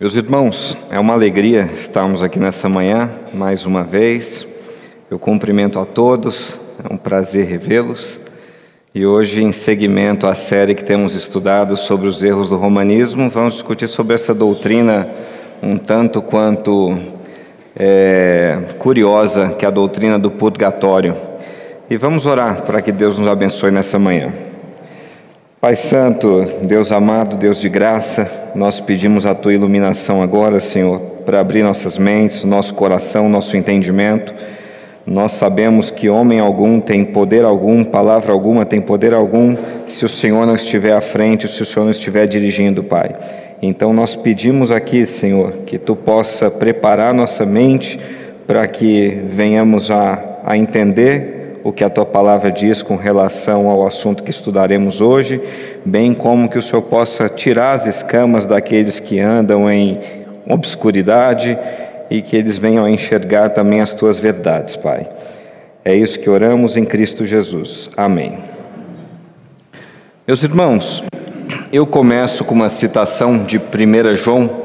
Meus irmãos, é uma alegria estarmos aqui nessa manhã mais uma vez. Eu cumprimento a todos, é um prazer revê-los. E hoje, em seguimento à série que temos estudado sobre os erros do romanismo, vamos discutir sobre essa doutrina um tanto quanto é, curiosa, que é a doutrina do purgatório. E vamos orar para que Deus nos abençoe nessa manhã. Pai Santo, Deus amado, Deus de graça, nós pedimos a tua iluminação agora, Senhor, para abrir nossas mentes, nosso coração, nosso entendimento. Nós sabemos que homem algum tem poder algum, palavra alguma tem poder algum, se o Senhor não estiver à frente, se o Senhor não estiver dirigindo, Pai. Então nós pedimos aqui, Senhor, que tu possa preparar nossa mente para que venhamos a, a entender o que a tua palavra diz com relação ao assunto que estudaremos hoje, bem como que o Senhor possa tirar as escamas daqueles que andam em obscuridade e que eles venham a enxergar também as tuas verdades, Pai. É isso que oramos em Cristo Jesus. Amém. Meus irmãos, eu começo com uma citação de 1 João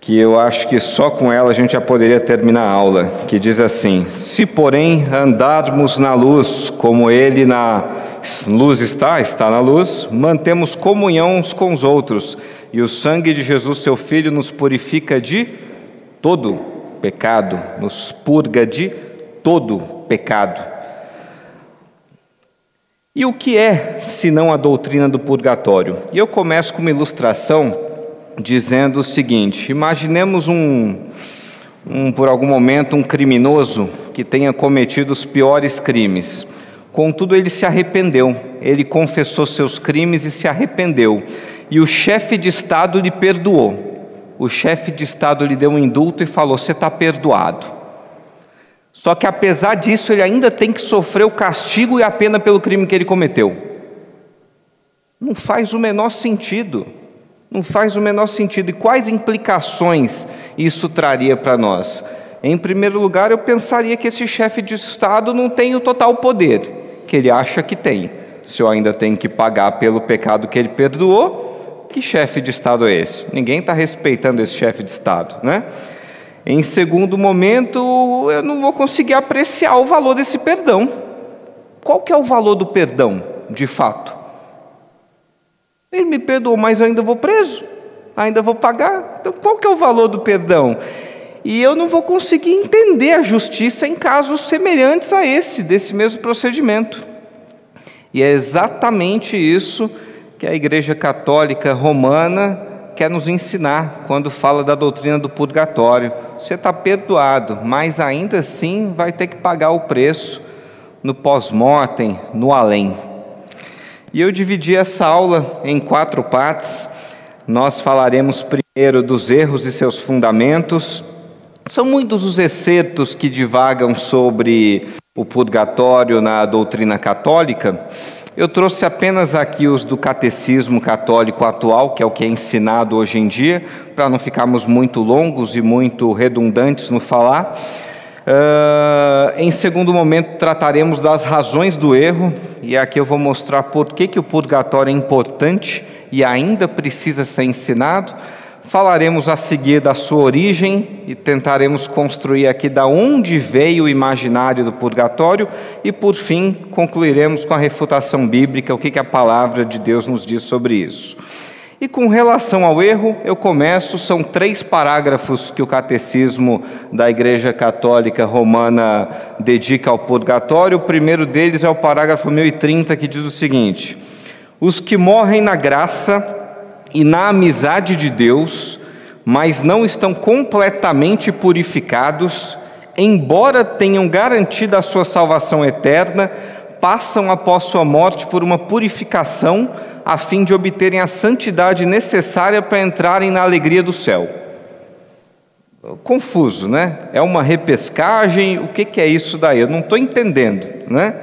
que eu acho que só com ela a gente já poderia terminar a aula, que diz assim: Se, porém, andarmos na luz, como ele na luz está, está na luz, mantemos comunhão uns com os outros, e o sangue de Jesus, seu Filho, nos purifica de todo pecado, nos purga de todo pecado. E o que é, senão a doutrina do purgatório? E eu começo com uma ilustração dizendo o seguinte: imaginemos um, um, por algum momento, um criminoso que tenha cometido os piores crimes. Contudo, ele se arrependeu, ele confessou seus crimes e se arrependeu. E o chefe de Estado lhe perdoou. O chefe de Estado lhe deu um indulto e falou: Você está perdoado. Só que apesar disso, ele ainda tem que sofrer o castigo e a pena pelo crime que ele cometeu. Não faz o menor sentido. Não faz o menor sentido. E quais implicações isso traria para nós? Em primeiro lugar, eu pensaria que esse chefe de Estado não tem o total poder que ele acha que tem. Se eu ainda tenho que pagar pelo pecado que ele perdoou, que chefe de Estado é esse? Ninguém está respeitando esse chefe de Estado, né? Em segundo momento, eu não vou conseguir apreciar o valor desse perdão. Qual que é o valor do perdão, de fato? Ele me perdoou, mas eu ainda vou preso, ainda vou pagar. Então, qual que é o valor do perdão? E eu não vou conseguir entender a justiça em casos semelhantes a esse, desse mesmo procedimento. E é exatamente isso que a Igreja Católica Romana quer nos ensinar quando fala da doutrina do purgatório. Você está perdoado, mas ainda assim vai ter que pagar o preço no pós-mortem, no além. E eu dividi essa aula em quatro partes. Nós falaremos primeiro dos erros e seus fundamentos. São muitos os excertos que divagam sobre o purgatório na doutrina católica. Eu trouxe apenas aqui os do catecismo católico atual, que é o que é ensinado hoje em dia, para não ficarmos muito longos e muito redundantes no falar. Uh, em segundo momento, trataremos das razões do erro, e aqui eu vou mostrar por que, que o purgatório é importante e ainda precisa ser ensinado. Falaremos a seguir da sua origem e tentaremos construir aqui da onde veio o imaginário do purgatório e, por fim, concluiremos com a refutação bíblica, o que, que a palavra de Deus nos diz sobre isso. E com relação ao erro, eu começo, são três parágrafos que o Catecismo da Igreja Católica Romana dedica ao purgatório. O primeiro deles é o parágrafo 1030, que diz o seguinte: Os que morrem na graça e na amizade de Deus, mas não estão completamente purificados, embora tenham garantido a sua salvação eterna, passam após sua morte por uma purificação a fim de obterem a santidade necessária para entrarem na alegria do céu. Confuso, né? É uma repescagem, o que, é isso daí? Eu não estou entendendo, né?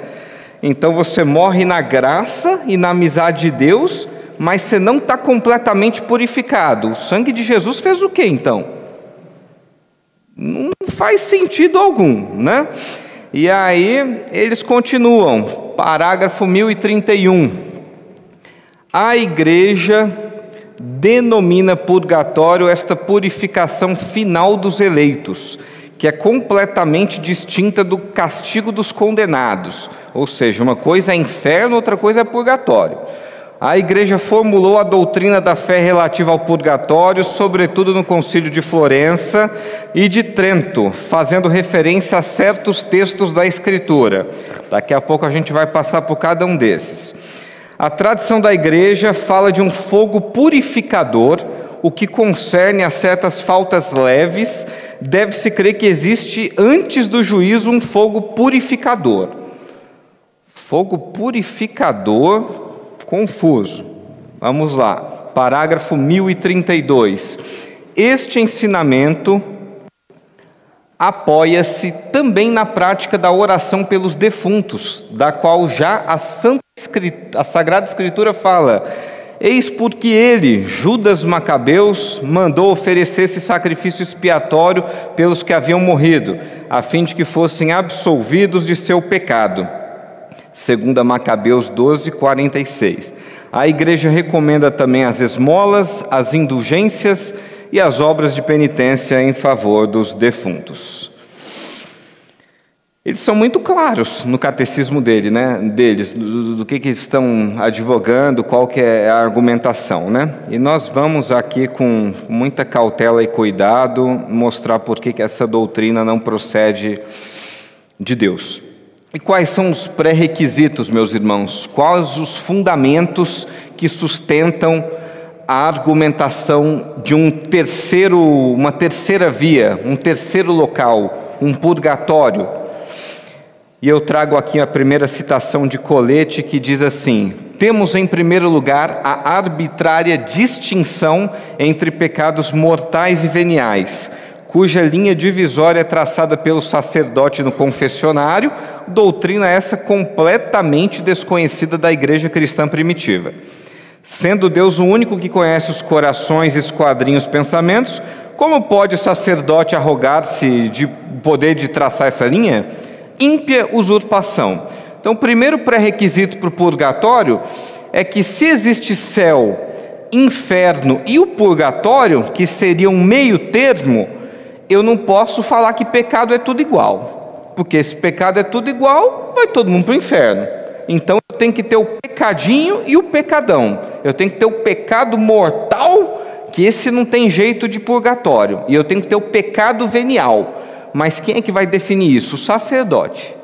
Então você morre na graça e na amizade de Deus, mas você não está completamente purificado. O sangue de Jesus fez o que então? Não faz sentido algum, né? E aí eles continuam, parágrafo 1031. A igreja denomina purgatório esta purificação final dos eleitos, que é completamente distinta do castigo dos condenados. Ou seja, uma coisa é inferno, outra coisa é purgatório. A igreja formulou a doutrina da fé relativa ao purgatório, sobretudo no Concílio de Florença e de Trento, fazendo referência a certos textos da Escritura. Daqui a pouco a gente vai passar por cada um desses. A tradição da igreja fala de um fogo purificador, o que concerne a certas faltas leves, deve-se crer que existe antes do juízo um fogo purificador. Fogo purificador, confuso. Vamos lá, parágrafo 1032. Este ensinamento apoia-se também na prática da oração pelos defuntos, da qual já a Santa a Sagrada Escritura fala: Eis porque ele, Judas Macabeus, mandou oferecer esse sacrifício expiatório pelos que haviam morrido, a fim de que fossem absolvidos de seu pecado. Segunda Macabeus 12, 46. A igreja recomenda também as esmolas, as indulgências e as obras de penitência em favor dos defuntos. Eles são muito claros no catecismo dele, né, deles, do, do que, que estão advogando, qual que é a argumentação. Né? E nós vamos aqui, com muita cautela e cuidado, mostrar por que, que essa doutrina não procede de Deus. E quais são os pré-requisitos, meus irmãos? Quais os fundamentos que sustentam a argumentação de um terceiro, uma terceira via, um terceiro local, um purgatório? E eu trago aqui a primeira citação de Colete que diz assim: Temos em primeiro lugar a arbitrária distinção entre pecados mortais e veniais, cuja linha divisória é traçada pelo sacerdote no confessionário, doutrina essa completamente desconhecida da igreja cristã primitiva. Sendo Deus o único que conhece os corações, esquadrinhos, pensamentos, como pode o sacerdote arrogar-se de poder de traçar essa linha? Ímpia usurpação. Então, o primeiro pré-requisito para o purgatório é que se existe céu, inferno e o purgatório, que seria um meio termo, eu não posso falar que pecado é tudo igual, porque se pecado é tudo igual, vai todo mundo para o inferno. Então eu tenho que ter o pecadinho e o pecadão. Eu tenho que ter o pecado mortal, que esse não tem jeito de purgatório, e eu tenho que ter o pecado venial. Mas quem é que vai definir isso? O sacerdote,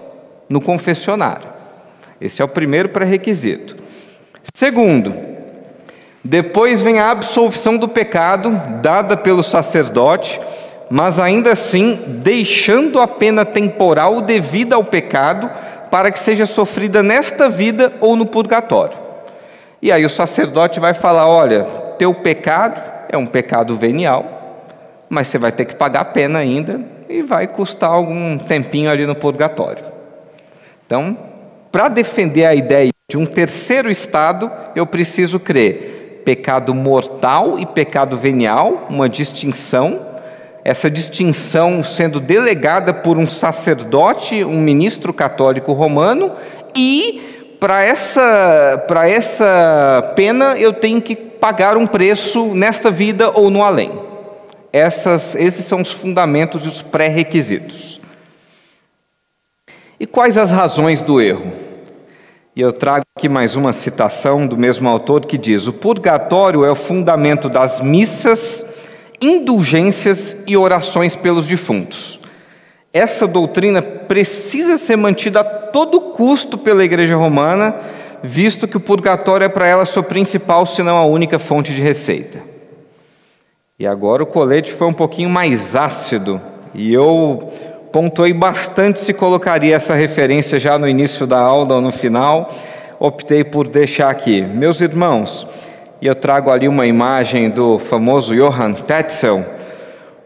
no confessionário. Esse é o primeiro pré-requisito. Segundo, depois vem a absolvição do pecado, dada pelo sacerdote mas ainda assim deixando a pena temporal devida ao pecado, para que seja sofrida nesta vida ou no purgatório. E aí o sacerdote vai falar: olha, teu pecado é um pecado venial, mas você vai ter que pagar a pena ainda e vai custar algum tempinho ali no purgatório. Então, para defender a ideia de um terceiro estado, eu preciso crer pecado mortal e pecado venial, uma distinção essa distinção sendo delegada por um sacerdote, um ministro católico romano, e para essa, essa pena eu tenho que pagar um preço nesta vida ou no além. Essas, esses são os fundamentos e os pré-requisitos. E quais as razões do erro? E eu trago aqui mais uma citação do mesmo autor que diz: O purgatório é o fundamento das missas indulgências e orações pelos defuntos. Essa doutrina precisa ser mantida a todo custo pela Igreja Romana, visto que o purgatório é para ela sua principal, se não a única fonte de receita. E agora o colete foi um pouquinho mais ácido, e eu pontuei bastante se colocaria essa referência já no início da aula ou no final, optei por deixar aqui. Meus irmãos, e eu trago ali uma imagem do famoso Johann Tetzel,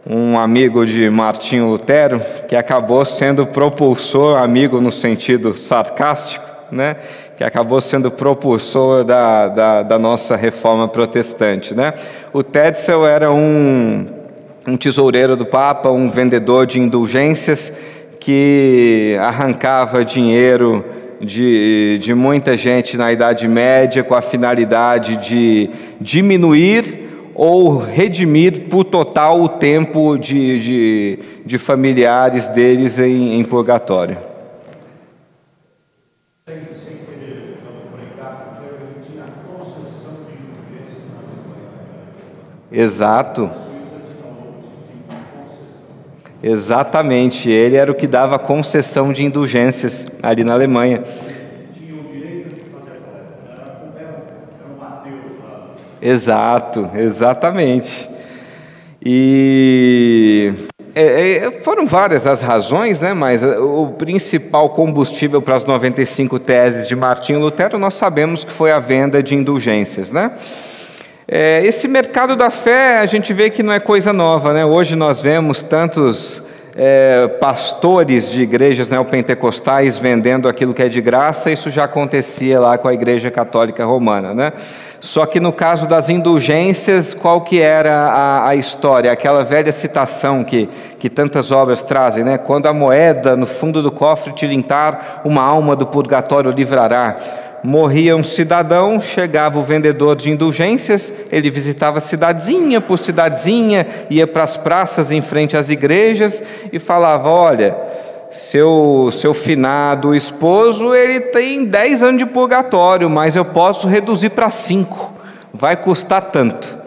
um amigo de Martinho Lutero, que acabou sendo propulsor, amigo no sentido sarcástico, né? que acabou sendo propulsor da, da, da nossa reforma protestante. Né? O Tetzel era um, um tesoureiro do Papa, um vendedor de indulgências que arrancava dinheiro de, de muita gente na Idade Média com a finalidade de diminuir ou redimir por total o tempo de, de, de familiares deles em, em purgatório. Exato. Exatamente, ele era o que dava concessão de indulgências ali na Alemanha. Exato, exatamente. E é, é, foram várias as razões, né? mas o principal combustível para as 95 teses de Martinho Lutero nós sabemos que foi a venda de indulgências. Né? É, esse mercado da fé, a gente vê que não é coisa nova, né? Hoje nós vemos tantos é, pastores de igrejas neopentecostais vendendo aquilo que é de graça, isso já acontecia lá com a Igreja Católica Romana, né? Só que no caso das indulgências, qual que era a, a, história? Aquela velha citação que, que tantas obras trazem, né? Quando a moeda no fundo do cofre tilintar, uma alma do purgatório livrará morria um cidadão, chegava o vendedor de indulgências, ele visitava cidadezinha por cidadezinha, ia para as praças em frente às igrejas e falava: Olha, seu, seu finado esposo ele tem 10 anos de purgatório, mas eu posso reduzir para 5, vai custar tanto.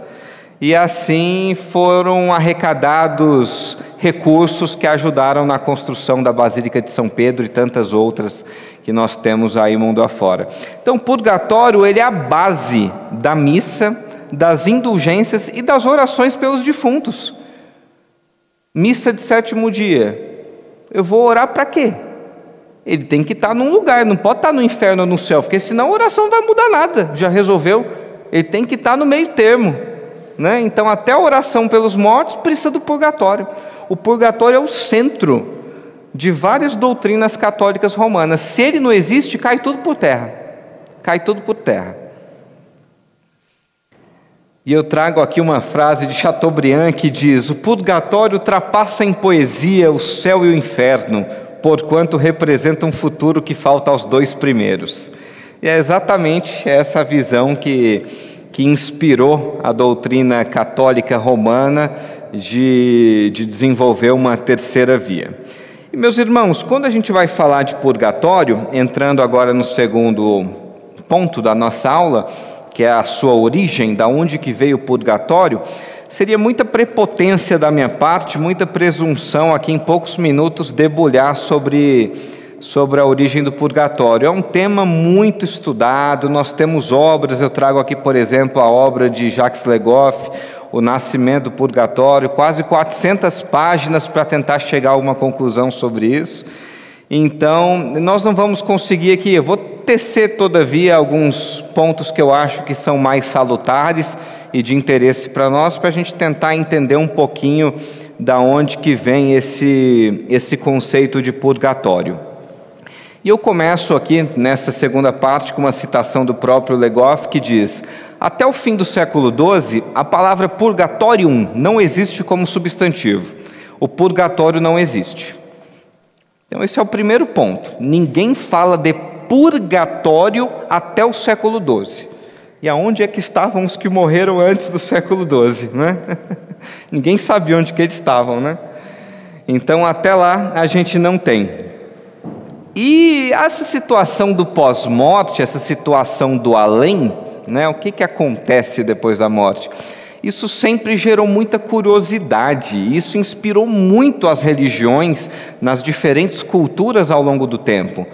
E assim foram arrecadados recursos que ajudaram na construção da Basílica de São Pedro e tantas outras que nós temos aí mundo afora. Então, purgatório ele é a base da missa, das indulgências e das orações pelos defuntos. Missa de sétimo dia. Eu vou orar para quê? Ele tem que estar num lugar, não pode estar no inferno ou no céu, porque senão a oração não vai mudar nada. Já resolveu? Ele tem que estar no meio termo. Né? Então, até a oração pelos mortos precisa do purgatório. O purgatório é o centro de várias doutrinas católicas romanas. Se ele não existe, cai tudo por terra. Cai tudo por terra. E eu trago aqui uma frase de Chateaubriand que diz: O purgatório ultrapassa em poesia o céu e o inferno, porquanto representa um futuro que falta aos dois primeiros. E é exatamente essa visão que, que inspirou a doutrina católica romana de, de desenvolver uma terceira via. E meus irmãos, quando a gente vai falar de purgatório, entrando agora no segundo ponto da nossa aula, que é a sua origem, da onde que veio o purgatório, seria muita prepotência da minha parte, muita presunção aqui em poucos minutos debulhar sobre sobre a origem do purgatório. É um tema muito estudado, nós temos obras, eu trago aqui, por exemplo, a obra de Jacques Legoff, o nascimento do purgatório, quase 400 páginas para tentar chegar a uma conclusão sobre isso. Então, nós não vamos conseguir aqui, eu vou tecer, todavia, alguns pontos que eu acho que são mais salutares e de interesse para nós, para a gente tentar entender um pouquinho da onde que vem esse, esse conceito de purgatório. E eu começo aqui, nessa segunda parte, com uma citação do próprio Legoff, que diz: Até o fim do século XII, a palavra purgatorium não existe como substantivo. O purgatório não existe. Então, esse é o primeiro ponto. Ninguém fala de purgatório até o século XII. E aonde é que estavam os que morreram antes do século XII? Né? Ninguém sabia onde que eles estavam, né? Então, até lá, a gente não tem. E essa situação do pós-morte, essa situação do além, né, o que, que acontece depois da morte? Isso sempre gerou muita curiosidade, isso inspirou muito as religiões nas diferentes culturas ao longo do tempo.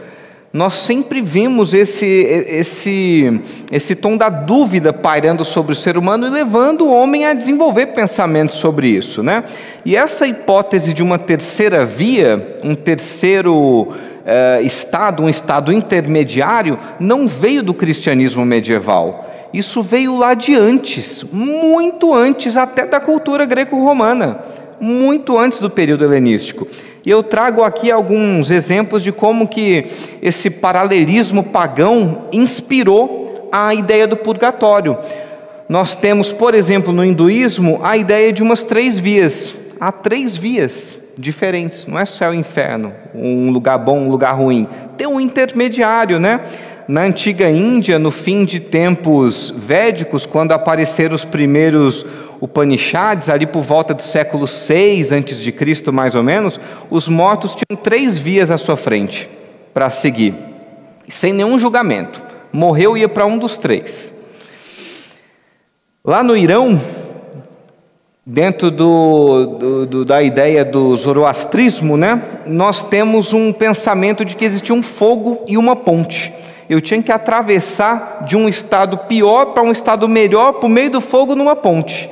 Nós sempre vimos esse, esse, esse tom da dúvida pairando sobre o ser humano e levando o homem a desenvolver pensamentos sobre isso. Né? E essa hipótese de uma terceira via, um terceiro uh, estado, um estado intermediário, não veio do cristianismo medieval. Isso veio lá de antes, muito antes até da cultura greco-romana, muito antes do período helenístico. E eu trago aqui alguns exemplos de como que esse paralelismo pagão inspirou a ideia do purgatório. Nós temos, por exemplo, no hinduísmo, a ideia de umas três vias. Há três vias diferentes. Não é céu e inferno, um lugar bom, um lugar ruim. Tem um intermediário, né? Na antiga Índia, no fim de tempos védicos, quando apareceram os primeiros Upanishads, ali por volta do século 6 antes de Cristo, mais ou menos, os mortos tinham três vias à sua frente para seguir, sem nenhum julgamento. Morreu ia para um dos três. Lá no Irão, dentro do, do, do, da ideia do zoroastrismo, né, nós temos um pensamento de que existia um fogo e uma ponte eu tinha que atravessar de um estado pior para um estado melhor por meio do fogo numa ponte.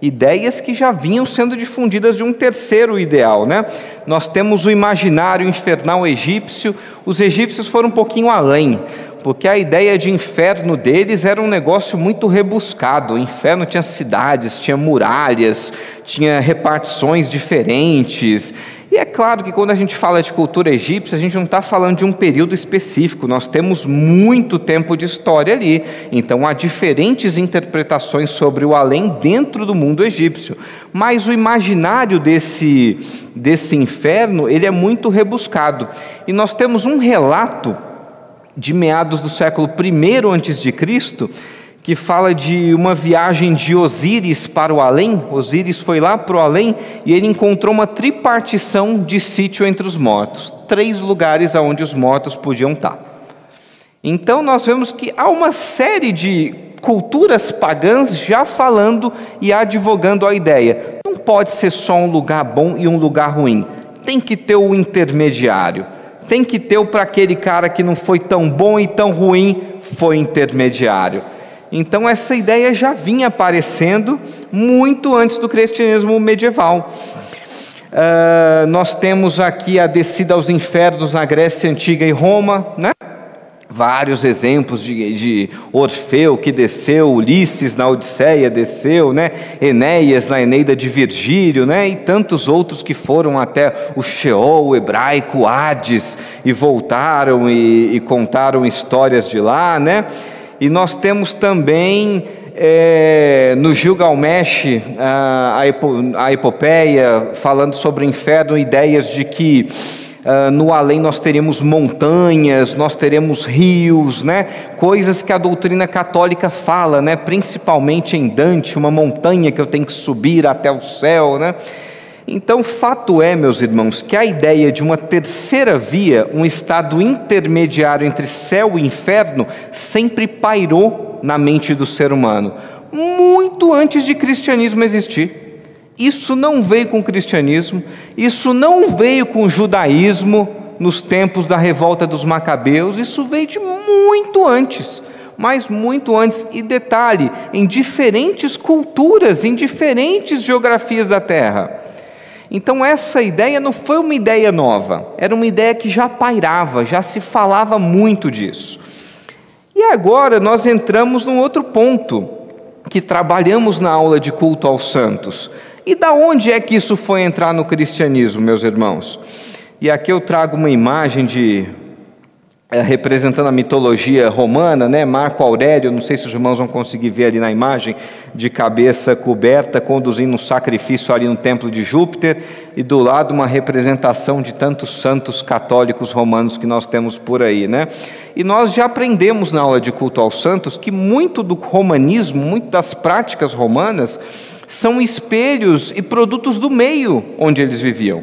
Ideias que já vinham sendo difundidas de um terceiro ideal, né? Nós temos o imaginário infernal egípcio, os egípcios foram um pouquinho além, porque a ideia de inferno deles era um negócio muito rebuscado. O inferno tinha cidades, tinha muralhas, tinha repartições diferentes. E é claro que quando a gente fala de cultura egípcia, a gente não está falando de um período específico, nós temos muito tempo de história ali. Então há diferentes interpretações sobre o além dentro do mundo egípcio. Mas o imaginário desse, desse inferno, ele é muito rebuscado. E nós temos um relato de meados do século I antes de Cristo, que fala de uma viagem de Osíris para o além. Osíris foi lá para o além e ele encontrou uma tripartição de sítio entre os mortos, três lugares aonde os mortos podiam estar. Então nós vemos que há uma série de culturas pagãs já falando e advogando a ideia. Não pode ser só um lugar bom e um lugar ruim. Tem que ter o intermediário. Tem que ter o para aquele cara que não foi tão bom e tão ruim, foi intermediário. Então, essa ideia já vinha aparecendo muito antes do cristianismo medieval. Uh, nós temos aqui a descida aos infernos na Grécia Antiga e Roma, né? Vários exemplos de, de, Orfeu que desceu, Ulisses na Odisseia desceu, né? Enéas na Eneida de Virgílio, né? e tantos outros que foram até o Sheol o hebraico, Hades, e voltaram e, e contaram histórias de lá. Né? E nós temos também é, no Gilgamesh a, a epopeia falando sobre o inferno, ideias de que Uh, no além nós teremos montanhas, nós teremos rios, né? coisas que a doutrina católica fala, né? principalmente em Dante, uma montanha que eu tenho que subir até o céu. Né? Então, fato é, meus irmãos, que a ideia de uma terceira via, um estado intermediário entre céu e inferno, sempre pairou na mente do ser humano, muito antes de cristianismo existir. Isso não veio com o cristianismo, isso não veio com o judaísmo nos tempos da revolta dos macabeus, isso veio de muito antes mas muito antes. E detalhe, em diferentes culturas, em diferentes geografias da Terra. Então, essa ideia não foi uma ideia nova, era uma ideia que já pairava, já se falava muito disso. E agora nós entramos num outro ponto, que trabalhamos na aula de culto aos santos. E da onde é que isso foi entrar no cristianismo, meus irmãos? E aqui eu trago uma imagem de é, representando a mitologia romana, né? Marco Aurélio, não sei se os irmãos vão conseguir ver ali na imagem, de cabeça coberta, conduzindo um sacrifício ali no templo de Júpiter, e do lado uma representação de tantos santos católicos romanos que nós temos por aí, né? E nós já aprendemos na aula de culto aos santos que muito do romanismo, muito das práticas romanas, são espelhos e produtos do meio onde eles viviam.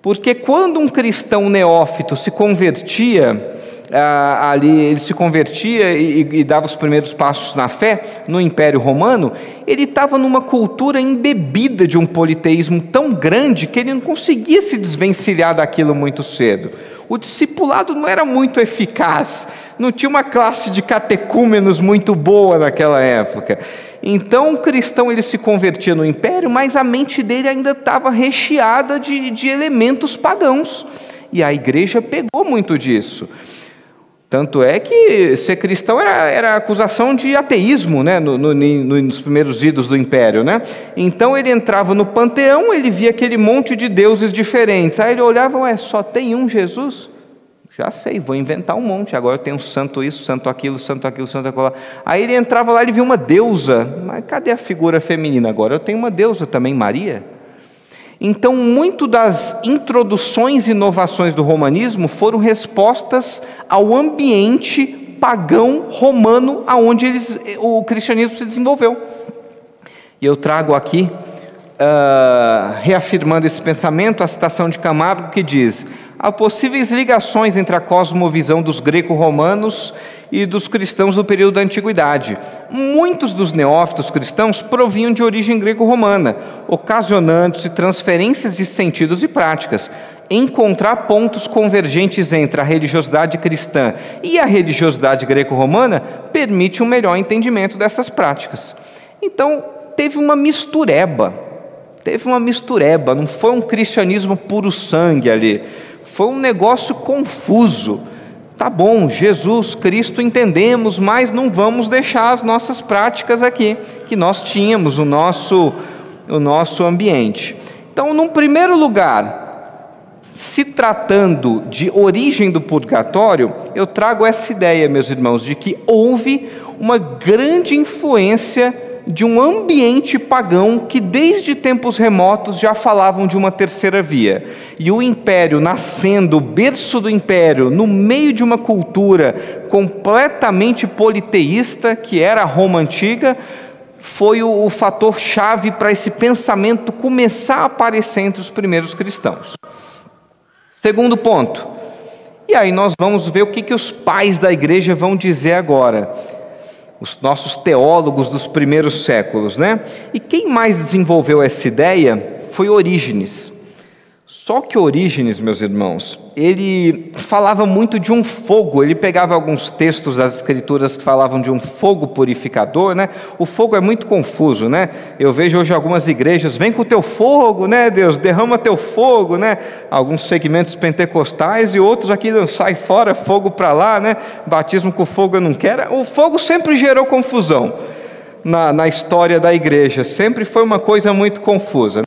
Porque quando um cristão neófito se convertia, ah, ali ele se convertia e, e, dava os primeiros passos na fé no Império Romano, ele estava numa cultura embebida de um politeísmo tão grande que ele não conseguia se desvencilhar daquilo muito cedo. O discipulado não era muito eficaz, não tinha uma classe de catecúmenos muito boa naquela época. Então o cristão ele se convertia no império, mas a mente dele ainda estava recheada de, de elementos pagãos. E a igreja pegou muito disso. Tanto é que ser cristão era, era acusação de ateísmo né, no, no, nos primeiros idos do império. Né? Então ele entrava no panteão, ele via aquele monte de deuses diferentes. Aí ele olhava, ué, só tem um Jesus? Já sei, vou inventar um monte. Agora tem um santo isso, santo aquilo, santo aquilo, santo aquilo. Aí ele entrava lá e via uma deusa. Mas cadê a figura feminina? Agora eu tenho uma deusa também, Maria. Então, muito das introduções e inovações do romanismo foram respostas ao ambiente pagão romano aonde eles, o cristianismo se desenvolveu. E eu trago aqui, uh, reafirmando esse pensamento, a citação de Camargo que diz: há possíveis ligações entre a cosmovisão dos greco-romanos e dos cristãos do período da antiguidade. Muitos dos neófitos cristãos provinham de origem greco-romana, ocasionando-se transferências de sentidos e práticas. Encontrar pontos convergentes entre a religiosidade cristã e a religiosidade greco-romana permite um melhor entendimento dessas práticas. Então, teve uma mistureba, teve uma mistureba, não foi um cristianismo puro sangue ali, foi um negócio confuso Tá bom, Jesus Cristo entendemos, mas não vamos deixar as nossas práticas aqui, que nós tínhamos, o nosso, o nosso ambiente. Então, num primeiro lugar, se tratando de origem do purgatório, eu trago essa ideia, meus irmãos, de que houve uma grande influência de um ambiente pagão que desde tempos remotos já falavam de uma terceira via. E o império nascendo, o berço do império, no meio de uma cultura completamente politeísta, que era a Roma antiga, foi o, o fator chave para esse pensamento começar a aparecer entre os primeiros cristãos. Segundo ponto. E aí nós vamos ver o que, que os pais da igreja vão dizer agora os nossos teólogos dos primeiros séculos, né? E quem mais desenvolveu essa ideia foi Orígenes. Só que Orígenes, meus irmãos, ele falava muito de um fogo, ele pegava alguns textos das escrituras que falavam de um fogo purificador, né? O fogo é muito confuso, né? Eu vejo hoje algumas igrejas, vem com o teu fogo, né, Deus, derrama teu fogo, né? Alguns segmentos pentecostais e outros aqui sai fora, fogo para lá, né? Batismo com fogo eu não quero. O fogo sempre gerou confusão na, na história da igreja, sempre foi uma coisa muito confusa.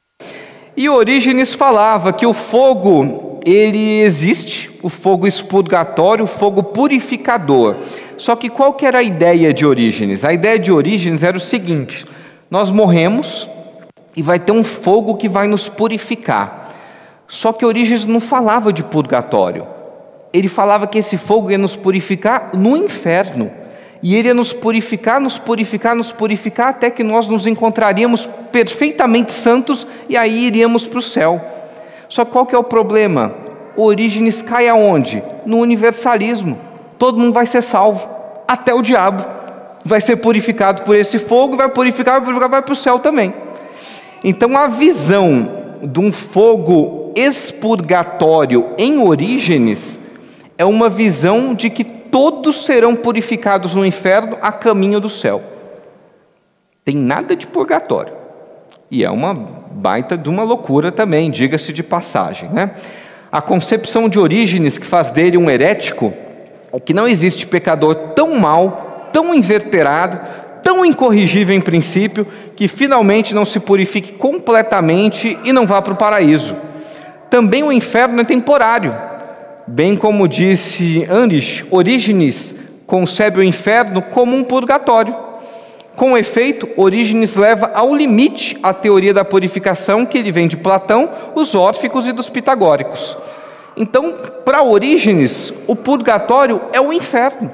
E Orígenes falava que o fogo, ele existe, o fogo expurgatório, o fogo purificador. Só que qual que era a ideia de Orígenes? A ideia de Orígenes era o seguinte: nós morremos e vai ter um fogo que vai nos purificar. Só que Orígenes não falava de purgatório. Ele falava que esse fogo ia nos purificar no inferno. E Ele ia nos purificar, nos purificar, nos purificar, até que nós nos encontraríamos perfeitamente santos e aí iríamos para o céu. Só qual que é o problema? Orígenes cai aonde? No universalismo. Todo mundo vai ser salvo, até o diabo. Vai ser purificado por esse fogo, vai purificar, vai purificar, vai para o céu também. Então a visão de um fogo expurgatório em Orígenes é uma visão de que todos serão purificados no inferno a caminho do céu. Tem nada de purgatório. E é uma baita de uma loucura também, diga-se de passagem. Né? A concepção de Orígenes, que faz dele um herético, é que não existe pecador tão mau, tão inverterado, tão incorrigível em princípio, que finalmente não se purifique completamente e não vá para o paraíso. Também o inferno é temporário Bem como disse Andes, Orígenes concebe o inferno como um purgatório. Com efeito, Orígenes leva ao limite a teoria da purificação que ele vem de Platão, os órficos e dos pitagóricos. Então, para Orígenes, o purgatório é o inferno.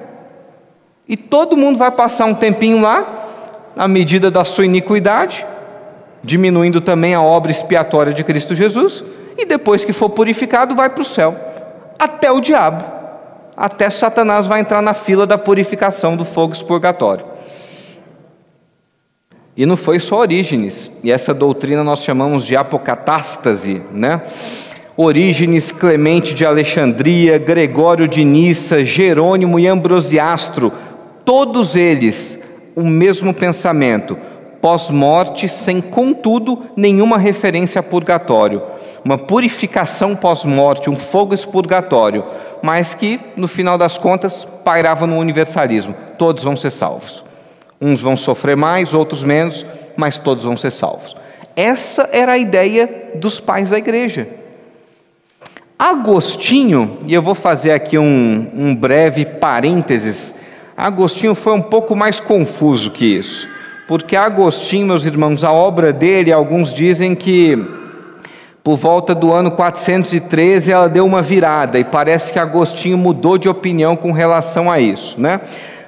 E todo mundo vai passar um tempinho lá, à medida da sua iniquidade, diminuindo também a obra expiatória de Cristo Jesus, e depois que for purificado, vai para o céu até o diabo, até Satanás vai entrar na fila da purificação do fogo expurgatório. E não foi só Orígenes, e essa doutrina nós chamamos de apocatástase, né? Orígenes, Clemente de Alexandria, Gregório de Nissa, Jerônimo e Ambrosiastro, todos eles o mesmo pensamento pós-morte, sem, contudo, nenhuma referência a purgatório. Uma purificação pós-morte, um fogo expurgatório, mas que, no final das contas, pairava no universalismo: todos vão ser salvos. Uns vão sofrer mais, outros menos, mas todos vão ser salvos. Essa era a ideia dos pais da igreja. Agostinho, e eu vou fazer aqui um, um breve parênteses, Agostinho foi um pouco mais confuso que isso porque Agostinho, meus irmãos, a obra dele, alguns dizem que Por volta do ano 413, ela deu uma virada e parece que Agostinho mudou de opinião com relação a isso, né?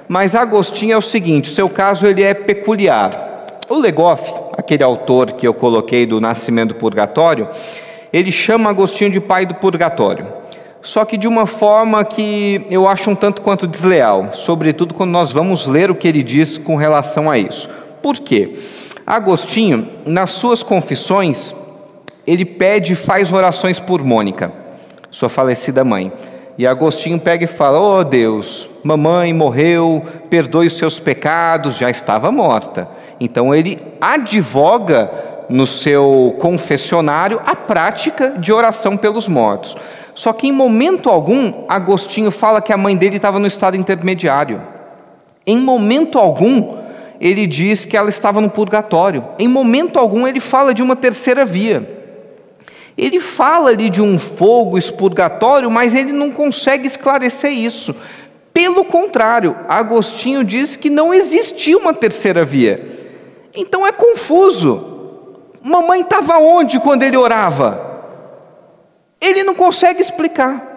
Mas Agostinho é o seguinte, seu caso ele é peculiar. O Legoff, aquele autor que eu coloquei do Nascimento do Purgatório, ele chama Agostinho de pai do purgatório. Só que de uma forma que eu acho um tanto quanto desleal, sobretudo quando nós vamos ler o que ele diz com relação a isso. Por quê? Agostinho, nas suas confissões, ele pede e faz orações por Mônica, sua falecida mãe. E Agostinho pega e fala: Oh Deus, mamãe morreu, perdoe os seus pecados, já estava morta. Então ele advoga no seu confessionário a prática de oração pelos mortos. Só que em momento algum, Agostinho fala que a mãe dele estava no estado intermediário. Em momento algum, ele diz que ela estava no purgatório. Em momento algum, ele fala de uma terceira via. Ele fala ali de um fogo expurgatório, mas ele não consegue esclarecer isso. Pelo contrário, Agostinho diz que não existia uma terceira via. Então é confuso. Mamãe estava onde quando ele orava? Ele não consegue explicar.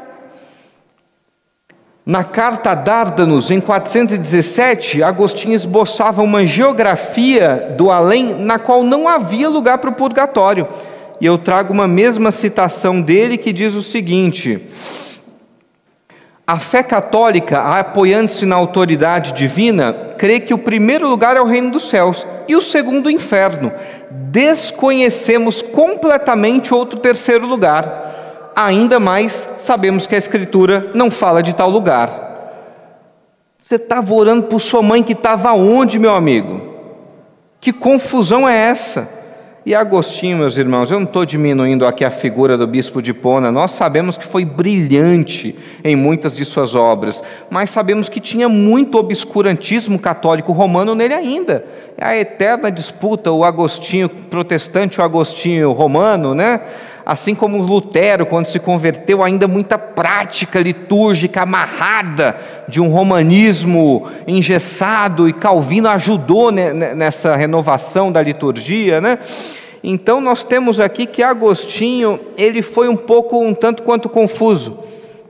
Na carta a Dárdanos, em 417, Agostinho esboçava uma geografia do além na qual não havia lugar para o purgatório e eu trago uma mesma citação dele que diz o seguinte: A fé católica, apoiando-se na autoridade divina, crê que o primeiro lugar é o reino dos céus e o segundo o inferno. Desconhecemos completamente outro terceiro lugar. Ainda mais, sabemos que a Escritura não fala de tal lugar. Você estava orando por sua mãe que estava onde, meu amigo? Que confusão é essa? E Agostinho, meus irmãos, eu não estou diminuindo aqui a figura do bispo de Pona, nós sabemos que foi brilhante em muitas de suas obras, mas sabemos que tinha muito obscurantismo católico romano nele ainda. É a eterna disputa, o Agostinho protestante, o Agostinho romano, né? Assim como Lutero, quando se converteu, ainda muita prática litúrgica amarrada de um romanismo engessado, e Calvino ajudou nessa renovação da liturgia, né? Então nós temos aqui que Agostinho, ele foi um pouco um tanto quanto confuso,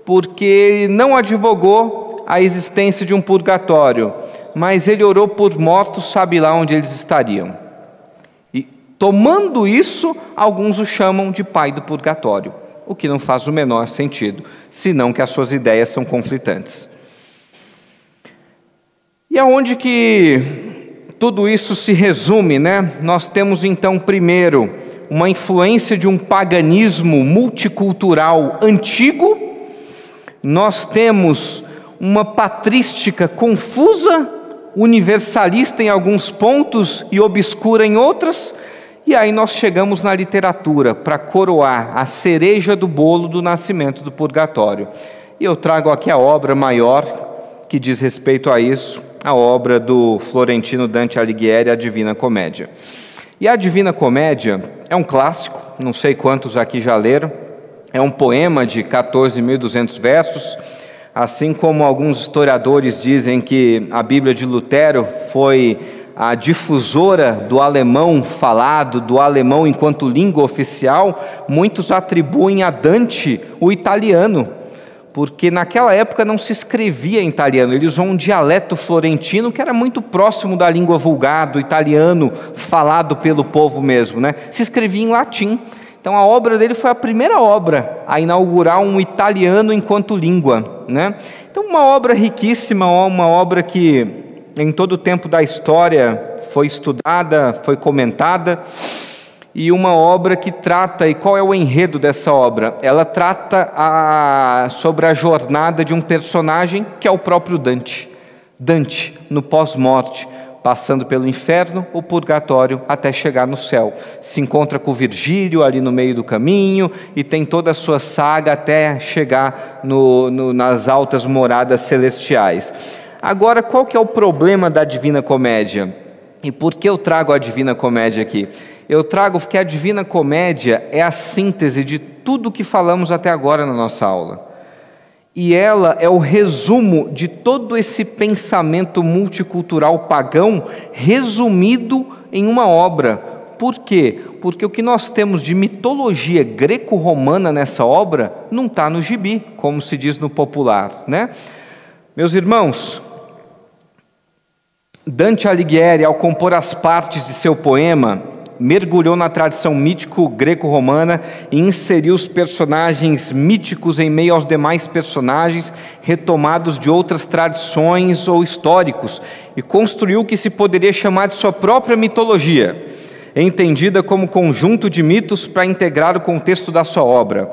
porque ele não advogou a existência de um purgatório, mas ele orou por mortos, sabe lá onde eles estariam. Tomando isso, alguns o chamam de pai do purgatório, o que não faz o menor sentido, senão que as suas ideias são conflitantes. E aonde que tudo isso se resume, né? Nós temos então, primeiro, uma influência de um paganismo multicultural antigo, nós temos uma patrística confusa, universalista em alguns pontos e obscura em outras, e aí nós chegamos na literatura para coroar a cereja do bolo do nascimento do purgatório. E eu trago aqui a obra maior que diz respeito a isso, a obra do Florentino Dante Alighieri, A Divina Comédia. E a Divina Comédia é um clássico, não sei quantos aqui já leram, é um poema de 14.200 versos, assim como alguns historiadores dizem que a Bíblia de Lutero foi a difusora do alemão falado, do alemão enquanto língua oficial, muitos atribuem a Dante o italiano, porque naquela época não se escrevia em italiano, ele usou um dialeto florentino que era muito próximo da língua vulgar, do italiano falado pelo povo mesmo, né? Se escrevia em latim. Então a obra dele foi a primeira obra a inaugurar um italiano enquanto língua, né? Então uma obra riquíssima, uma obra que em todo o tempo da história foi estudada, foi comentada e uma obra que trata, e qual é o enredo dessa obra? Ela trata a, sobre a jornada de um personagem que é o próprio Dante. Dante, no pós-morte, passando pelo inferno, o purgatório, até chegar no céu. Se encontra com Virgílio ali no meio do caminho e tem toda a sua saga até chegar no, no, nas altas moradas celestiais. Agora, qual que é o problema da Divina Comédia? E por que eu trago a Divina Comédia aqui? eu trago que a Divina Comédia é a síntese de tudo que falamos até agora na nossa aula. E ela é o resumo de todo esse pensamento multicultural pagão resumido em uma obra. Por quê? Porque o que nós temos de mitologia greco-romana nessa obra não está no gibi, como se diz no popular, né? Meus irmãos, Dante Alighieri, ao compor as partes de seu poema, mergulhou na tradição mítico greco-romana e inseriu os personagens míticos em meio aos demais personagens retomados de outras tradições ou históricos e construiu o que se poderia chamar de sua própria mitologia, entendida como conjunto de mitos para integrar o contexto da sua obra.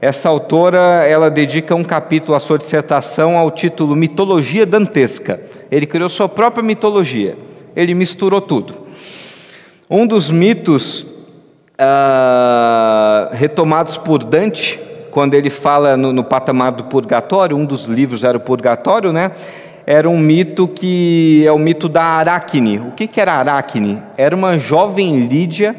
Essa autora, ela dedica um capítulo à sua dissertação ao título Mitologia Dantesca. Ele criou sua própria mitologia. Ele misturou tudo. Um dos mitos uh, retomados por Dante, quando ele fala no, no, patamar do purgatório, um dos livros era o purgatório, né? Era um mito que é o mito da Aracne. O que, que era Aracne? Era uma jovem Lídia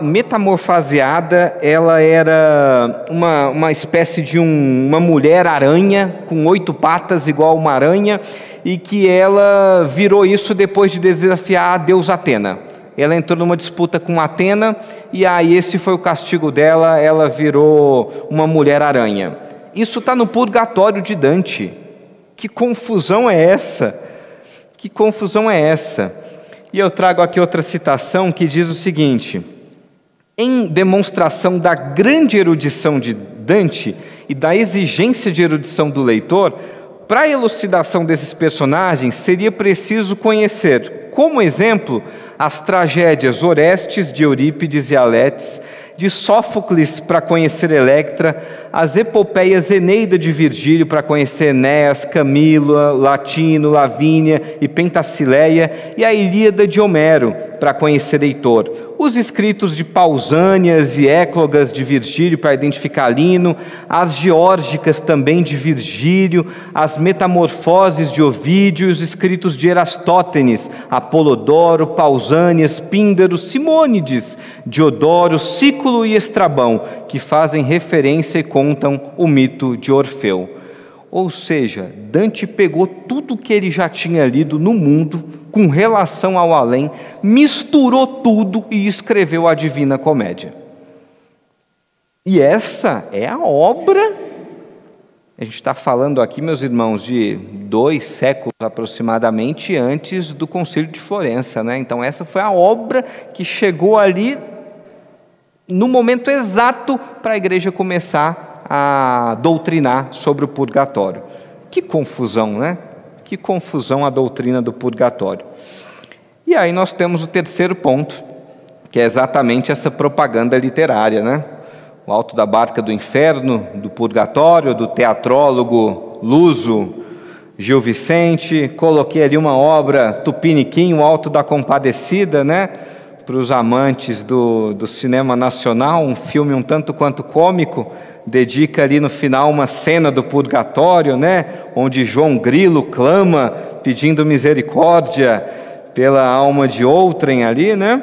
metamorfoseada, ela era uma, uma espécie de um, uma mulher aranha com oito patas, igual uma aranha, e que ela virou isso depois de desafiar a deusa Atena. Ela entrou numa disputa com Atena e aí esse foi o castigo dela, ela virou uma mulher aranha. Isso está no purgatório de Dante. Que confusão é essa? Que confusão é essa? E eu trago aqui outra citação que diz o seguinte: em demonstração da grande erudição de Dante e da exigência de erudição do leitor, para a elucidação desses personagens, seria preciso conhecer, como exemplo, as tragédias Orestes de Eurípides e Aletes, de Sófocles para conhecer Electra, as epopeias Eneida de Virgílio para conhecer Enéas, Camila, Latino, Lavínia e Pentacileia, e a Ilíada de Homero para conhecer Heitor. Os escritos de Pausânias e Éclogas de Virgílio para identificar Lino, as geórgicas também de Virgílio, as metamorfoses de Ovídio, os escritos de Erastótenes, Apolodoro, Pausânias, Píndaro, Simônides, Diodoro, Cículo e Estrabão, que fazem referência e contam o mito de Orfeu. Ou seja, Dante pegou tudo que ele já tinha lido no mundo com relação ao além, misturou tudo e escreveu a Divina Comédia. E essa é a obra. A gente está falando aqui, meus irmãos, de dois séculos aproximadamente antes do Concílio de Florença, né? Então, essa foi a obra que chegou ali no momento exato para a igreja começar a doutrinar sobre o purgatório. Que confusão, né? Que confusão a doutrina do purgatório. E aí nós temos o terceiro ponto, que é exatamente essa propaganda literária, né? O Alto da Barca do Inferno, do Purgatório, do teatrólogo luso Gil Vicente. Coloquei ali uma obra Tupiniquim, o Alto da Compadecida, né? Para os amantes do, do cinema nacional, um filme um tanto quanto cômico, dedica ali no final uma cena do purgatório, né, onde João Grilo clama pedindo misericórdia pela alma de outrem ali, né?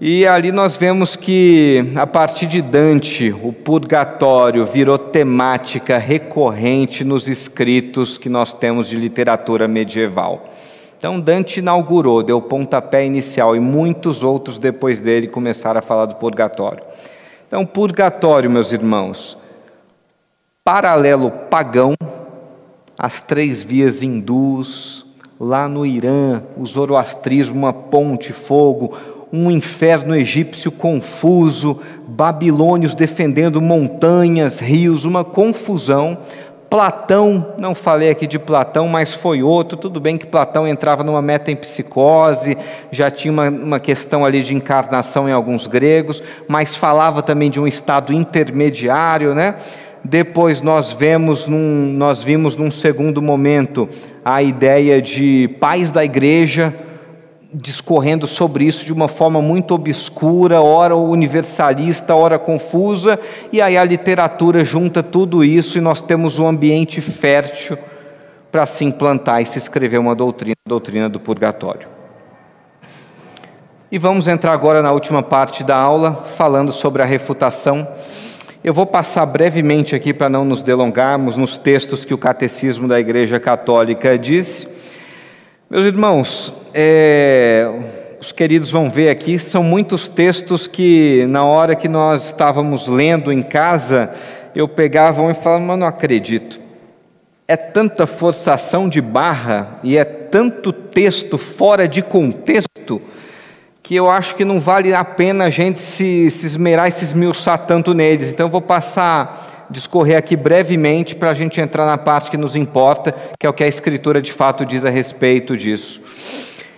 E ali nós vemos que a partir de Dante, o purgatório virou temática recorrente nos escritos que nós temos de literatura medieval. Então Dante inaugurou, deu o pontapé inicial e muitos outros depois dele começaram a falar do purgatório. Então, purgatório, meus irmãos, paralelo pagão, as três vias hindus, lá no Irã, o zoroastrismo, uma ponte, fogo, um inferno egípcio confuso, babilônios defendendo montanhas, rios, uma confusão. Platão, não falei aqui de Platão, mas foi outro. Tudo bem que Platão entrava numa meta em psicose, já tinha uma, uma questão ali de encarnação em alguns gregos, mas falava também de um estado intermediário, né? Depois nós vemos num, nós vimos num segundo momento a ideia de pais da igreja, discorrendo sobre isso de uma forma muito obscura, ora universalista, ora confusa, e aí a literatura junta tudo isso e nós temos um ambiente fértil para se implantar e se escrever uma doutrina, a doutrina do purgatório. E vamos entrar agora na última parte da aula, falando sobre a refutação. Eu vou passar brevemente aqui para não nos delongarmos nos textos que o Catecismo da Igreja Católica diz. Meus irmãos, é, os queridos vão ver aqui, são muitos textos que, na hora que nós estávamos lendo em casa, eu pegava um e falava, mas não acredito. É tanta forçação de barra e é tanto texto fora de contexto que eu acho que não vale a pena a gente se, se esmerar e se esmiuçar tanto neles. Então eu vou passar, discorrer aqui brevemente para a gente entrar na parte que nos importa, que é o que a Escritura de fato diz a respeito disso.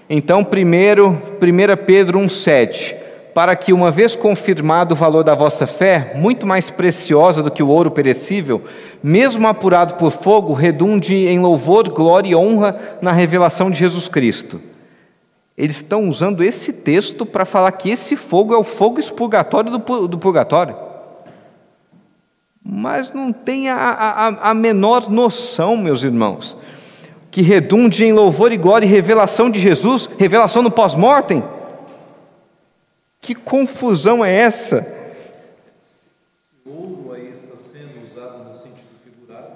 Então, primeiro, 1 Pedro 1,7 para que, uma vez confirmado o valor da vossa fé, muito mais preciosa do que o ouro perecível, mesmo apurado por fogo, redunde em louvor, glória e honra na revelação de Jesus Cristo. Eles estão usando esse texto para falar que esse fogo é o fogo expurgatório do, do purgatório. Mas não tem a, a, a menor noção, meus irmãos, que redunde em louvor e glória e revelação de Jesus, revelação no pós-mortem. Que confusão é essa? Se ouro aí está sendo usado no sentido figurado,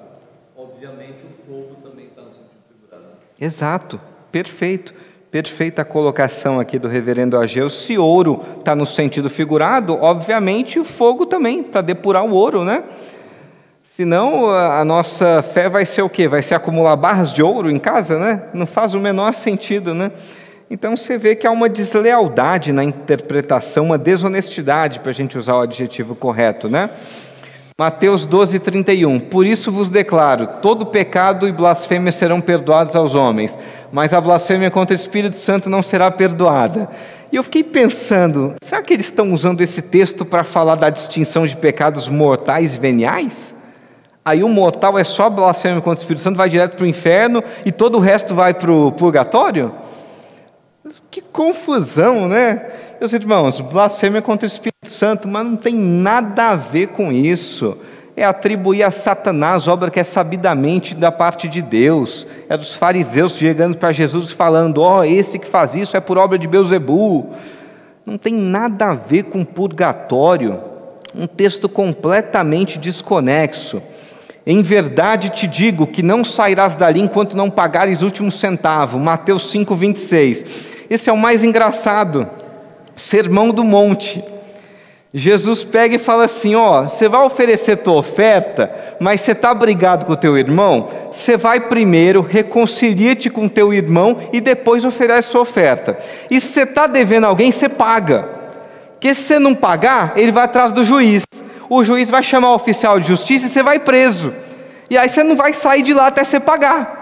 obviamente o fogo também está no sentido figurado. Exato, perfeito. Perfeita colocação aqui do reverendo Ageu. Se ouro está no sentido figurado, obviamente o fogo também, para depurar o ouro, né? Senão a nossa fé vai ser o quê? Vai ser acumular barras de ouro em casa, né? Não faz o menor sentido, né? Então você vê que há uma deslealdade na interpretação, uma desonestidade, para a gente usar o adjetivo correto, né? Mateus 12, 31. Por isso vos declaro: todo pecado e blasfêmia serão perdoados aos homens, mas a blasfêmia contra o Espírito Santo não será perdoada. E eu fiquei pensando: será que eles estão usando esse texto para falar da distinção de pecados mortais e veniais? Aí o mortal é só blasfêmia contra o Espírito Santo, vai direto para o inferno e todo o resto vai para o purgatório? Que confusão, né? Meus irmãos, blasfêmia contra o Espírito Santo, mas não tem nada a ver com isso. É atribuir a Satanás obra que é sabidamente da parte de Deus. É dos fariseus chegando para Jesus falando: Ó, oh, esse que faz isso é por obra de Beuzebu. Não tem nada a ver com purgatório. Um texto completamente desconexo. Em verdade te digo que não sairás dali enquanto não pagares o último centavo. Mateus 5, 26. Esse é o mais engraçado. Sermão do Monte. Jesus pega e fala assim: Ó, você vai oferecer tua oferta, mas você está brigado com o teu irmão? Você vai primeiro, reconcilia-te com o teu irmão e depois oferece sua oferta. E se você está devendo alguém, você paga. Porque se você não pagar, ele vai atrás do juiz. O juiz vai chamar o oficial de justiça e você vai preso. E aí você não vai sair de lá até você pagar.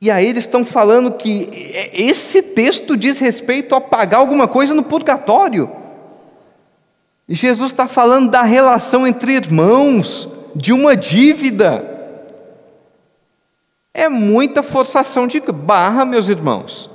E aí eles estão falando que esse texto diz respeito a pagar alguma coisa no purgatório. E Jesus está falando da relação entre irmãos, de uma dívida. É muita forçação de barra, meus irmãos.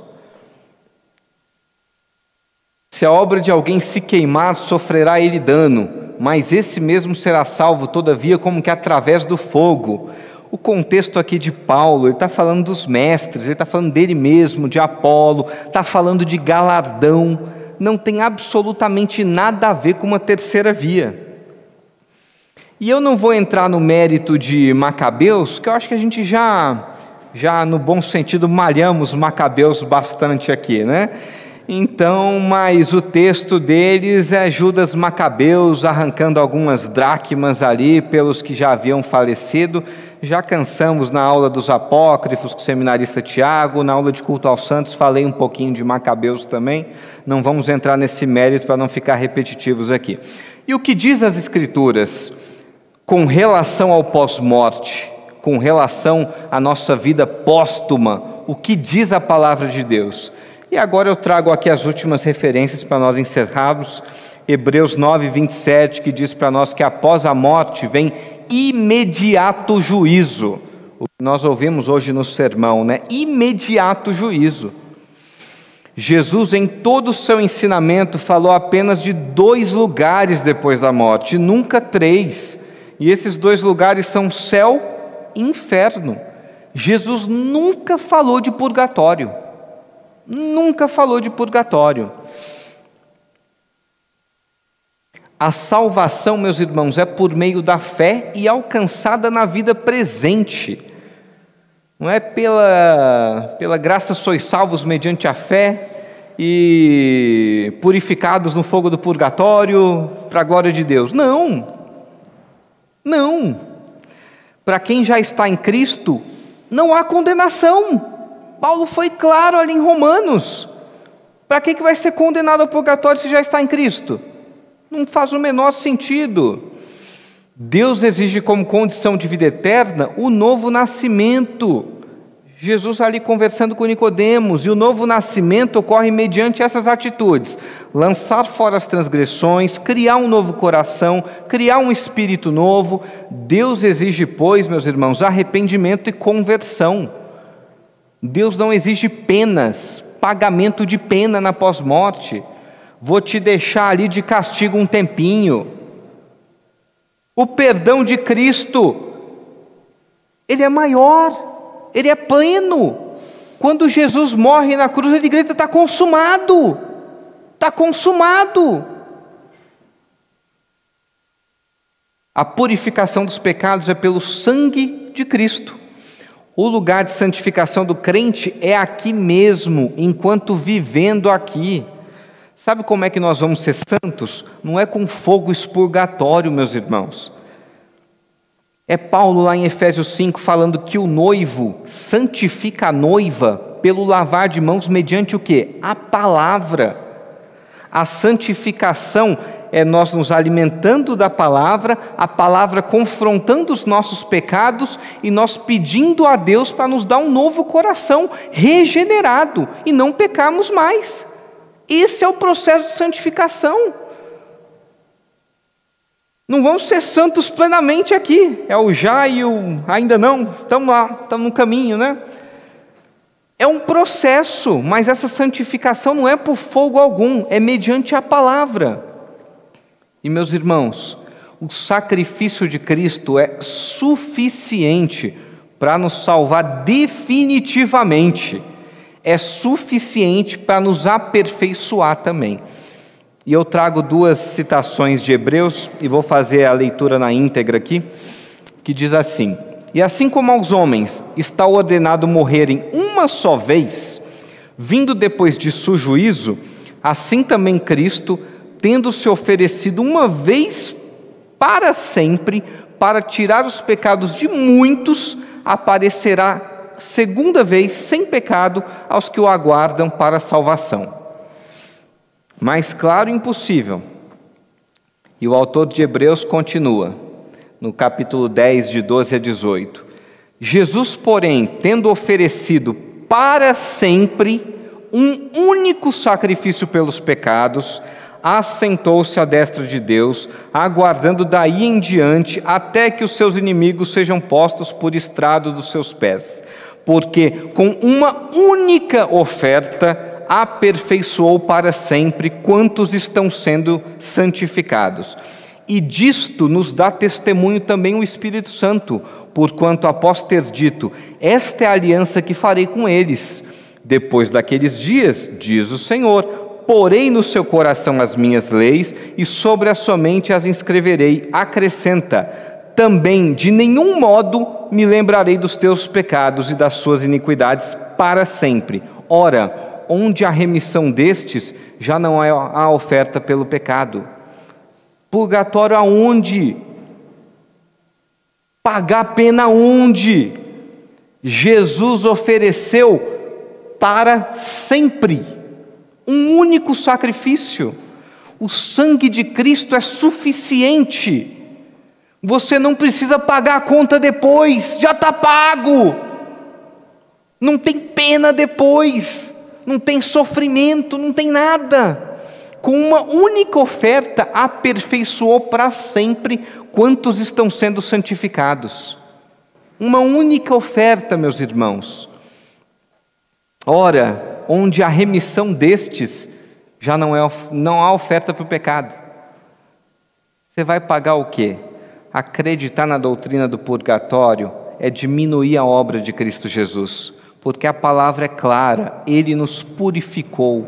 Se a obra de alguém se queimar, sofrerá ele dano, mas esse mesmo será salvo, todavia, como que através do fogo. O contexto aqui de Paulo, ele está falando dos mestres, ele está falando dele mesmo, de Apolo, está falando de galardão, não tem absolutamente nada a ver com uma terceira via. E eu não vou entrar no mérito de Macabeus, que eu acho que a gente já, já no bom sentido, malhamos Macabeus bastante aqui, né? Então, mas o texto deles é Judas Macabeus arrancando algumas dracmas ali pelos que já haviam falecido. Já cansamos na aula dos apócrifos com o seminarista Tiago, na aula de culto aos santos falei um pouquinho de Macabeus também. Não vamos entrar nesse mérito para não ficar repetitivos aqui. E o que diz as Escrituras com relação ao pós-morte, com relação à nossa vida póstuma? O que diz a palavra de Deus? E agora eu trago aqui as últimas referências para nós encerrarmos. Hebreus 9, 27, que diz para nós que após a morte vem imediato juízo. O que nós ouvimos hoje no sermão, né? Imediato juízo. Jesus, em todo o seu ensinamento, falou apenas de dois lugares depois da morte, nunca três. E esses dois lugares são céu e inferno. Jesus nunca falou de purgatório nunca falou de purgatório. A salvação, meus irmãos, é por meio da fé e alcançada na vida presente. Não é pela, pela graça sois salvos mediante a fé e purificados no fogo do purgatório para a glória de Deus. Não. Não. Para quem já está em Cristo, não há condenação. Paulo foi claro ali em Romanos. Para que, que vai ser condenado ao purgatório se já está em Cristo? Não faz o menor sentido. Deus exige como condição de vida eterna o novo nascimento. Jesus ali conversando com Nicodemos, e o novo nascimento ocorre mediante essas atitudes: lançar fora as transgressões, criar um novo coração, criar um espírito novo. Deus exige, pois, meus irmãos, arrependimento e conversão. Deus não exige penas, pagamento de pena na pós-morte. Vou te deixar ali de castigo um tempinho. O perdão de Cristo, ele é maior, ele é pleno. Quando Jesus morre na cruz, ele grita: está consumado, está consumado. A purificação dos pecados é pelo sangue de Cristo. O lugar de santificação do crente é aqui mesmo, enquanto vivendo aqui. Sabe como é que nós vamos ser santos? Não é com fogo expurgatório, meus irmãos. É Paulo lá em Efésios 5 falando que o noivo santifica a noiva pelo lavar de mãos mediante o que? A palavra. A santificação é nós nos alimentando da palavra, a palavra confrontando os nossos pecados e nós pedindo a Deus para nos dar um novo coração regenerado e não pecarmos mais. Esse é o processo de santificação. Não vamos ser santos plenamente aqui. É o já e o ainda não. Estamos lá, estamos no caminho, né? É um processo, mas essa santificação não é por fogo algum, é mediante a palavra. E meus irmãos, o sacrifício de Cristo é suficiente para nos salvar definitivamente, é suficiente para nos aperfeiçoar também. E eu trago duas citações de Hebreus e vou fazer a leitura na íntegra aqui, que diz assim: E assim como aos homens está ordenado morrerem uma só vez, vindo depois disso o juízo, assim também Cristo tendo se oferecido uma vez para sempre para tirar os pecados de muitos, aparecerá segunda vez sem pecado aos que o aguardam para a salvação. Mais claro, impossível. E o autor de Hebreus continua, no capítulo 10, de 12 a 18. Jesus, porém, tendo oferecido para sempre um único sacrifício pelos pecados, assentou-se à destra de Deus, aguardando daí em diante até que os seus inimigos sejam postos por estrado dos seus pés. Porque com uma única oferta aperfeiçoou para sempre quantos estão sendo santificados. E disto nos dá testemunho também o Espírito Santo, porquanto após ter dito: Esta é a aliança que farei com eles. Depois daqueles dias, diz o Senhor, porei no seu coração as minhas leis e sobre a sua mente as inscreverei. Acrescenta: também de nenhum modo me lembrarei dos teus pecados e das suas iniquidades para sempre. Ora, onde há remissão destes, já não há oferta pelo pecado. Purgatório aonde? Pagar pena onde? Jesus ofereceu para sempre um único sacrifício. O sangue de Cristo é suficiente. Você não precisa pagar a conta depois, já está pago. Não tem pena depois, não tem sofrimento, não tem nada. Com uma única oferta, aperfeiçoou para sempre quantos estão sendo santificados. Uma única oferta, meus irmãos. Ora, onde a remissão destes já não, é, não há oferta para o pecado. Você vai pagar o quê? Acreditar na doutrina do purgatório é diminuir a obra de Cristo Jesus, porque a palavra é clara, ele nos purificou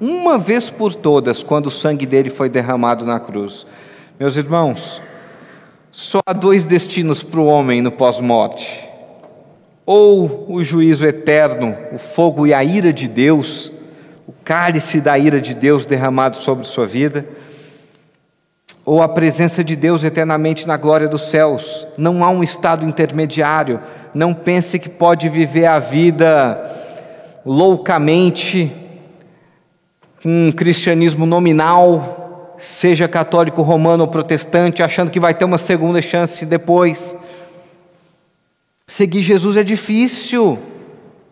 uma vez por todas quando o sangue dele foi derramado na cruz. Meus irmãos, só há dois destinos para o homem no pós-morte: ou o juízo eterno, o fogo e a ira de Deus, o cálice da ira de Deus derramado sobre sua vida, ou a presença de Deus eternamente na glória dos céus. Não há um estado intermediário. Não pense que pode viver a vida loucamente, com um cristianismo nominal, seja católico romano ou protestante, achando que vai ter uma segunda chance depois. Seguir Jesus é difícil.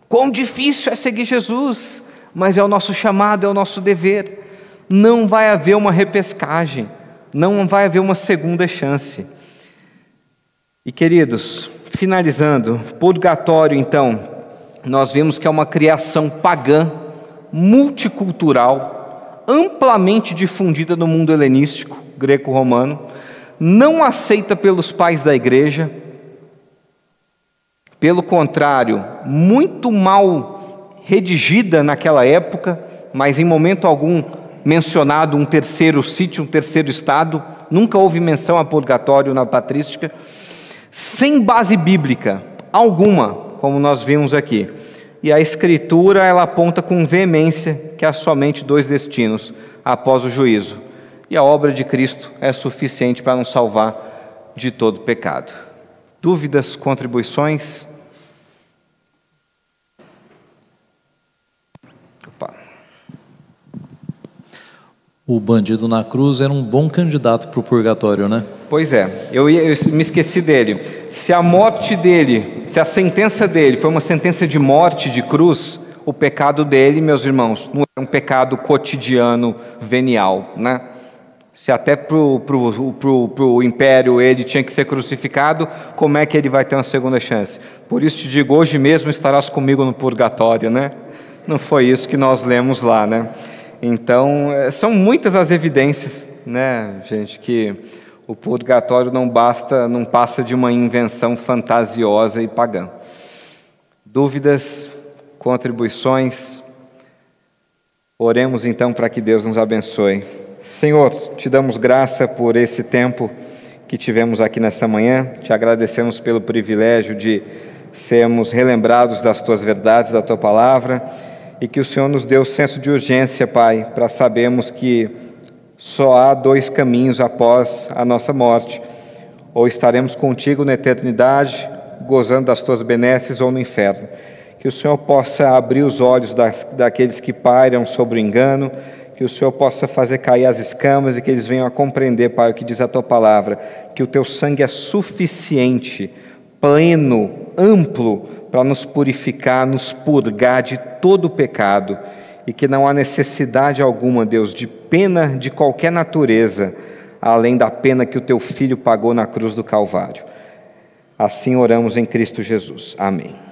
Quão difícil é seguir Jesus, mas é o nosso chamado, é o nosso dever. Não vai haver uma repescagem, não vai haver uma segunda chance. E queridos, finalizando, purgatório então, nós vimos que é uma criação pagã, multicultural, amplamente difundida no mundo helenístico, greco-romano, não aceita pelos pais da igreja, pelo contrário, muito mal redigida naquela época, mas em momento algum mencionado um terceiro sítio, um terceiro estado, nunca houve menção a purgatório na patrística, sem base bíblica alguma, como nós vimos aqui. E a escritura ela aponta com veemência que há somente dois destinos após o juízo. E a obra de Cristo é suficiente para nos salvar de todo pecado. Dúvidas, contribuições? O bandido na cruz era um bom candidato para o purgatório, né? Pois é, eu, eu, me esqueci dele. Se a morte dele, se a sentença dele foi uma sentença de morte de cruz, o pecado dele, meus irmãos, não é um pecado cotidiano, venial, né? Se até para o império ele tinha que ser crucificado, como é que ele vai ter uma segunda chance? Por isso te digo, hoje mesmo estarás comigo no purgatório, né? Não foi isso que nós lemos lá, né? Então, é, são muitas as evidências, né, gente, que o purgatório não basta, não passa de uma invenção fantasiosa e pagã. Dúvidas, contribuições? Oremos então para que Deus nos abençoe. Senhor, te damos graça por esse tempo que tivemos aqui nessa manhã, te agradecemos pelo privilégio de sermos relembrados das tuas verdades, da tua palavra e que o Senhor nos dê o senso de urgência, Pai, para sabermos que só há dois caminhos após a nossa morte: ou estaremos contigo na eternidade, gozando das tuas benesses, ou no inferno. Que o Senhor possa abrir os olhos das, daqueles que pairam sobre o engano, que o Senhor possa fazer cair as escamas e que eles venham a compreender, Pai, o que diz a tua palavra, que o teu sangue é suficiente, pleno, amplo, para nos purificar, nos purgar de todo pecado e que não há necessidade alguma, Deus, de pena de qualquer natureza, além da pena que o teu filho pagou na cruz do Calvário. Assim oramos em Cristo Jesus. Amém.